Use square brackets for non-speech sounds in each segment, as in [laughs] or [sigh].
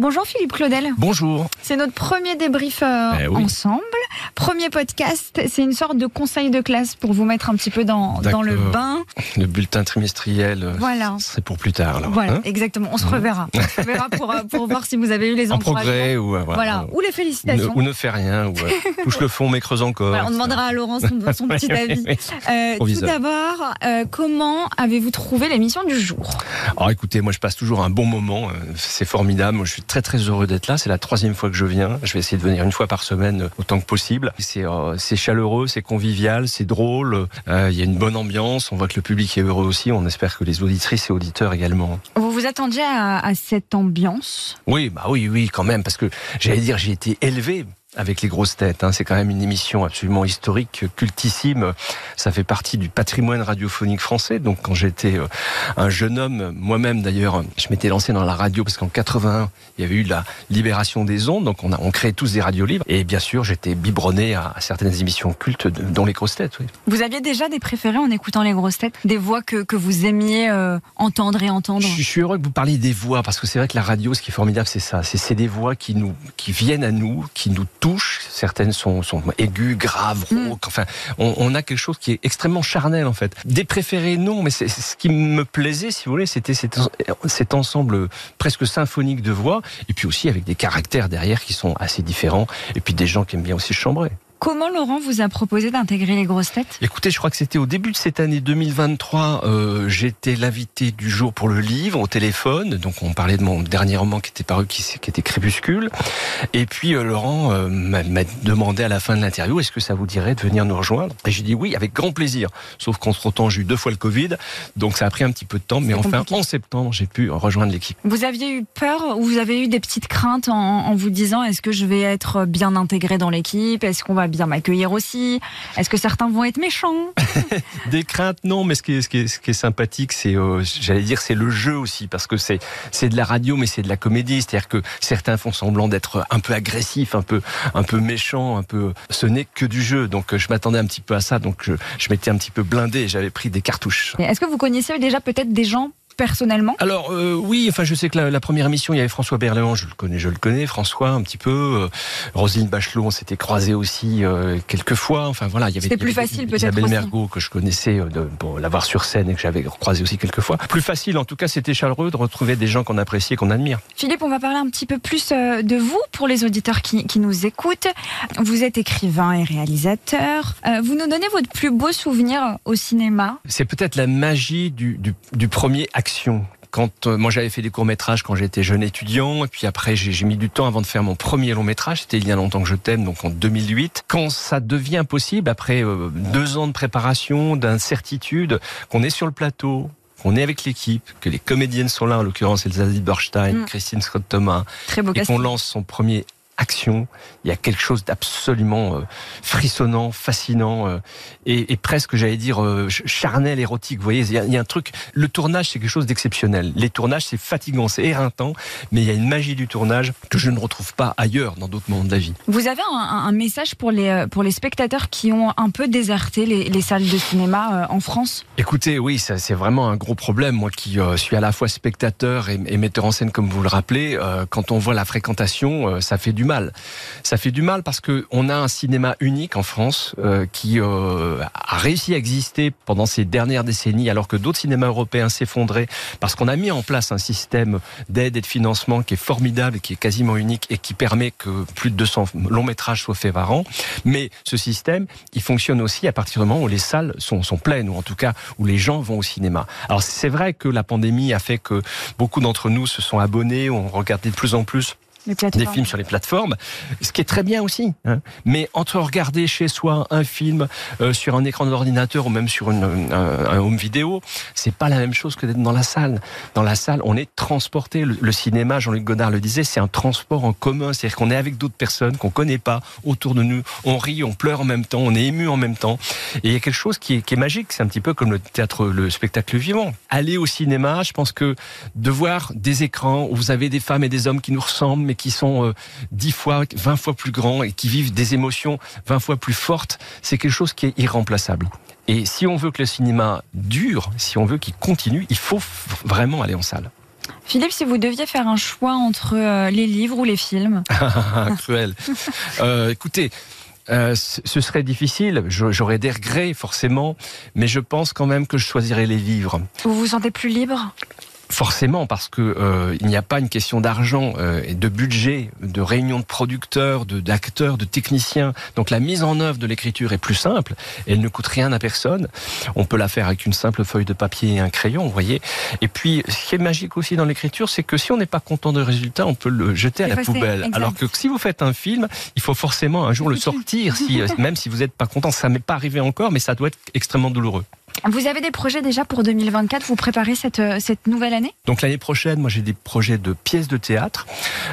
Bonjour Philippe Claudel. Bonjour. C'est notre premier débrief euh, Eh oui. ensemble. Premier podcast, c'est une sorte de conseil de classe pour vous mettre un petit peu dans, dans le bain. Le bulletin trimestriel, euh, Voilà. c'est pour plus tard. Alors, Voilà, hein exactement. On se reverra. On se reverra pour, euh, pour voir si vous avez eu les en progrès ou, Voilà. Ou les ne, félicitations. ou ne fait rien, ou euh, [laughs] touche le fond mais creuse encore. Voilà, on demandera à Laurent son, son [laughs] petit avis. Euh, tout d'abord, comment avez-vous trouvé l'émission du jour? Alors écoutez, moi je passe toujours un bon moment, c'est formidable, moi je suis très très heureux d'être là, c'est la troisième fois que je viens, je vais essayer de venir une fois par semaine euh, autant que possible. C'est euh, c'est chaleureux, c'est convivial, c'est drôle, euh, il y a une bonne ambiance, on voit que le public est heureux aussi, on espère que les auditrices et auditeurs également. Vous vous attendiez à, à cette ambiance? Oui, bah oui, oui, quand même, parce que j'allais dire, j'ai été élevé avec les grosses têtes. hein. C'est quand même une émission absolument historique, cultissime. Ça fait partie du patrimoine radiophonique français. Donc, quand j'étais euh, un jeune homme, moi-même d'ailleurs, je m'étais lancé dans la radio parce qu'en 81, il y avait eu la libération des ondes. Donc, on a on créait tous des radios libres. Et bien sûr, j'étais biberonné à, à certaines émissions cultes, de- dont les grosses têtes. Oui. Vous aviez déjà des préférés en écoutant les grosses têtes? Des voix que, que vous aimiez euh, entendre et entendre? Je, je suis heureux que vous parliez des voix parce que c'est vrai que la radio, ce qui est formidable, c'est ça. C'est c'est des voix qui nous, qui viennent à nous, qui nous Certaines sont, sont aiguës, graves, Mm. rauques. Enfin, on, on a quelque chose qui est extrêmement charnel en fait. Des préférés, non, mais c'est c'est ce qui me plaisait, si vous voulez, c'était cet, cet ensemble presque symphonique de voix, et puis aussi avec des caractères derrière qui sont assez différents, et puis des gens qui aiment bien aussi chambrer. Comment Laurent vous a proposé d'intégrer les grosses têtes? Écoutez, je crois que c'était au début de cette année 2023. Euh, J'étais l'invité du jour pour le livre au téléphone. Donc on parlait de mon dernier roman qui était paru, qui, qui était Crépuscule. Et puis euh, Laurent euh, m'a m'a demandé à la fin de l'interview est-ce que ça vous dirait de venir nous rejoindre? Et j'ai dit oui, avec grand plaisir. Sauf qu'entre temps, j'ai eu deux fois le Covid, donc ça a pris un petit peu de temps. Mais enfin, compliqué. en septembre, j'ai pu rejoindre l'équipe. Vous aviez eu peur ou vous avez eu des petites craintes en, en vous disant est-ce que je vais être bien intégré dans l'équipe? Est-ce qu'on va bien m'accueillir aussi Est-ce que certains vont être méchants? [laughs] Des craintes, non, mais ce qui est, ce qui est, ce qui est sympathique, c'est, euh, j'allais dire, c'est le jeu aussi, parce que c'est, c'est de la radio, mais c'est de la comédie. C'est-à-dire que certains font semblant d'être un peu agressifs, un peu, un peu méchants, un peu. Ce n'est que du jeu, donc euh, je m'attendais un petit peu à ça, donc je, je m'étais un petit peu blindé, j'avais pris des cartouches. Est-ce que vous connaissez déjà peut-être des gens personnellement Alors euh, oui, enfin je sais que la, la première émission, il y avait François Berléand, je le connais, je le connais, François un petit peu, euh, Roselyne Bachelot, on s'était croisés aussi euh, quelques fois. Enfin voilà, il y avait C'était il y plus avait facile, peut-être, Isabelle. Mergot que je connaissais euh, de, pour l'avoir sur scène et que j'avais croisé aussi quelques fois. Plus facile, en tout cas, c'était chaleureux de retrouver des gens qu'on apprécie et qu'on admire. Philippe, on va parler un petit peu plus de vous pour les auditeurs qui, qui nous écoutent. Vous êtes écrivain et réalisateur. Vous nous donnez votre plus beau souvenir au cinéma? C'est peut-être la magie du, du, du premier action. Quand euh, moi j'avais fait des courts métrages quand j'étais jeune étudiant, et puis après j'ai mis du temps avant de faire mon premier long métrage. C'était il y a longtemps que je t'aime, donc en 2008. Quand ça devient possible après euh, deux ans de préparation, d'incertitude, qu'on est sur le plateau, qu'on est avec l'équipe, que les comédiennes sont là, en l'occurrence Elsa Zilberstein, Mm. Christine Scott Thomas, Très beau et qu'on lance son premier action, il y a quelque chose d'absolument euh, frissonnant, fascinant euh, et, et presque, j'allais dire, euh, ch- charnel, érotique. Vous voyez, il y, a, il y a un truc. Le tournage, c'est quelque chose d'exceptionnel. Les tournages, c'est fatigant, c'est éreintant, mais il y a une magie du tournage que je ne retrouve pas ailleurs dans d'autres mondes de la vie. Vous avez un, un message pour les, pour les spectateurs qui ont un peu déserté les, les salles de cinéma en France? Écoutez, oui, c'est vraiment un gros problème. Moi qui euh, suis à la fois spectateur et, et metteur en scène, comme vous le rappelez, euh, quand on voit la fréquentation, euh, ça fait du mal. Ça fait du mal parce que on a un cinéma unique en France euh, qui euh, a réussi à exister pendant ces dernières décennies, alors que d'autres cinémas européens s'effondraient parce qu'on a mis en place un système d'aide et de financement qui est formidable, qui est quasiment unique et qui permet que plus de 200 longs métrages soient faits par an. Mais ce système, il fonctionne aussi à partir du moment où les salles sont, sont pleines, ou en tout cas où les gens vont au cinéma. Alors c'est vrai que la pandémie a fait que beaucoup d'entre nous se sont abonnés, ont regardé de plus en plus des films sur les plateformes, ce qui est très bien aussi. hein. Mais entre regarder chez soi un film euh, sur un écran d'ordinateur ou même sur une, un, un home vidéo, c'est pas la même chose que d'être dans la salle. Dans la salle, on est transporté. Le, le cinéma, Jean-Luc Godard le disait, c'est un transport en commun. C'est-à-dire qu'on est avec d'autres personnes qu'on connaît pas autour de nous. On rit, on pleure en même temps, on est ému en même temps. Et il y a quelque chose qui est, qui est magique. C'est un petit peu comme le théâtre, le spectacle vivant. Aller au cinéma, je pense que de voir des écrans où vous avez des femmes et des hommes qui nous ressemblent, mais qui sont euh, 10 fois, 20 fois plus grands et qui vivent des émotions 20 fois plus fortes, c'est quelque chose qui est irremplaçable. Et si on veut que le cinéma dure, si on veut qu'il continue, il faut vraiment aller en salle. Philippe, si vous deviez faire un choix entre euh, les livres ou les films, [laughs] Cruel. [laughs] Euh, écoutez, euh, ce serait difficile, j'aurais des regrets forcément, mais je pense quand même que je choisirais les livres. vous vous sentez plus libre? Forcément, parce que euh, il n'y a pas une question d'argent euh, et de budget, de réunion de producteurs, de d'acteurs, de techniciens. Donc la mise en œuvre de l'écriture est plus simple. Elle ne coûte rien à personne. On peut la faire avec une simple feuille de papier et un crayon, vous voyez. Et puis, ce qui est magique aussi dans l'écriture, c'est que si on n'est pas content du résultat, on peut le jeter à la poubelle. exact. Alors que si vous faites un film, il faut forcément un jour le sortir, si, euh, [laughs] même si vous n'êtes pas content. Ça m'est pas arrivé encore, mais ça doit être extrêmement douloureux. Vous avez des projets déjà pour 2024 Vous préparez cette, euh, cette nouvelle année? Donc l'année prochaine, moi j'ai des projets de pièces de théâtre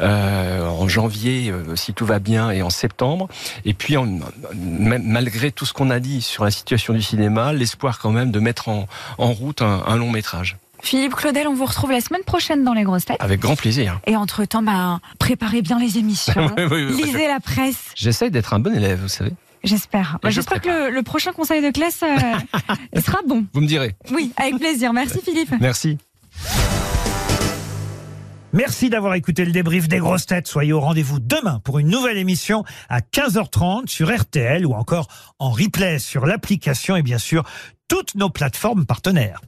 euh, en janvier, euh, si tout va bien, et en septembre. Et puis, en- malgré tout ce qu'on a dit sur la situation du cinéma, l'espoir quand même de mettre en, en route un, un long métrage. Philippe Claudel, on vous retrouve la semaine prochaine dans les grosses têtes. Avec grand plaisir. Et entre-temps, bah, préparez bien les émissions. [laughs] Oui, oui, oui. Lisez la presse. J'essaye d'être un bon élève, vous savez. J'espère. Bah, je J'espère que le, le prochain conseil de classe euh, [laughs] sera bon. Vous me direz. Oui, avec plaisir. Merci Philippe. Merci. Merci d'avoir écouté le débrief des grosses têtes. Soyez au rendez-vous demain pour une nouvelle émission à 15h30 sur RTL ou encore en replay sur l'application et bien sûr toutes nos plateformes partenaires.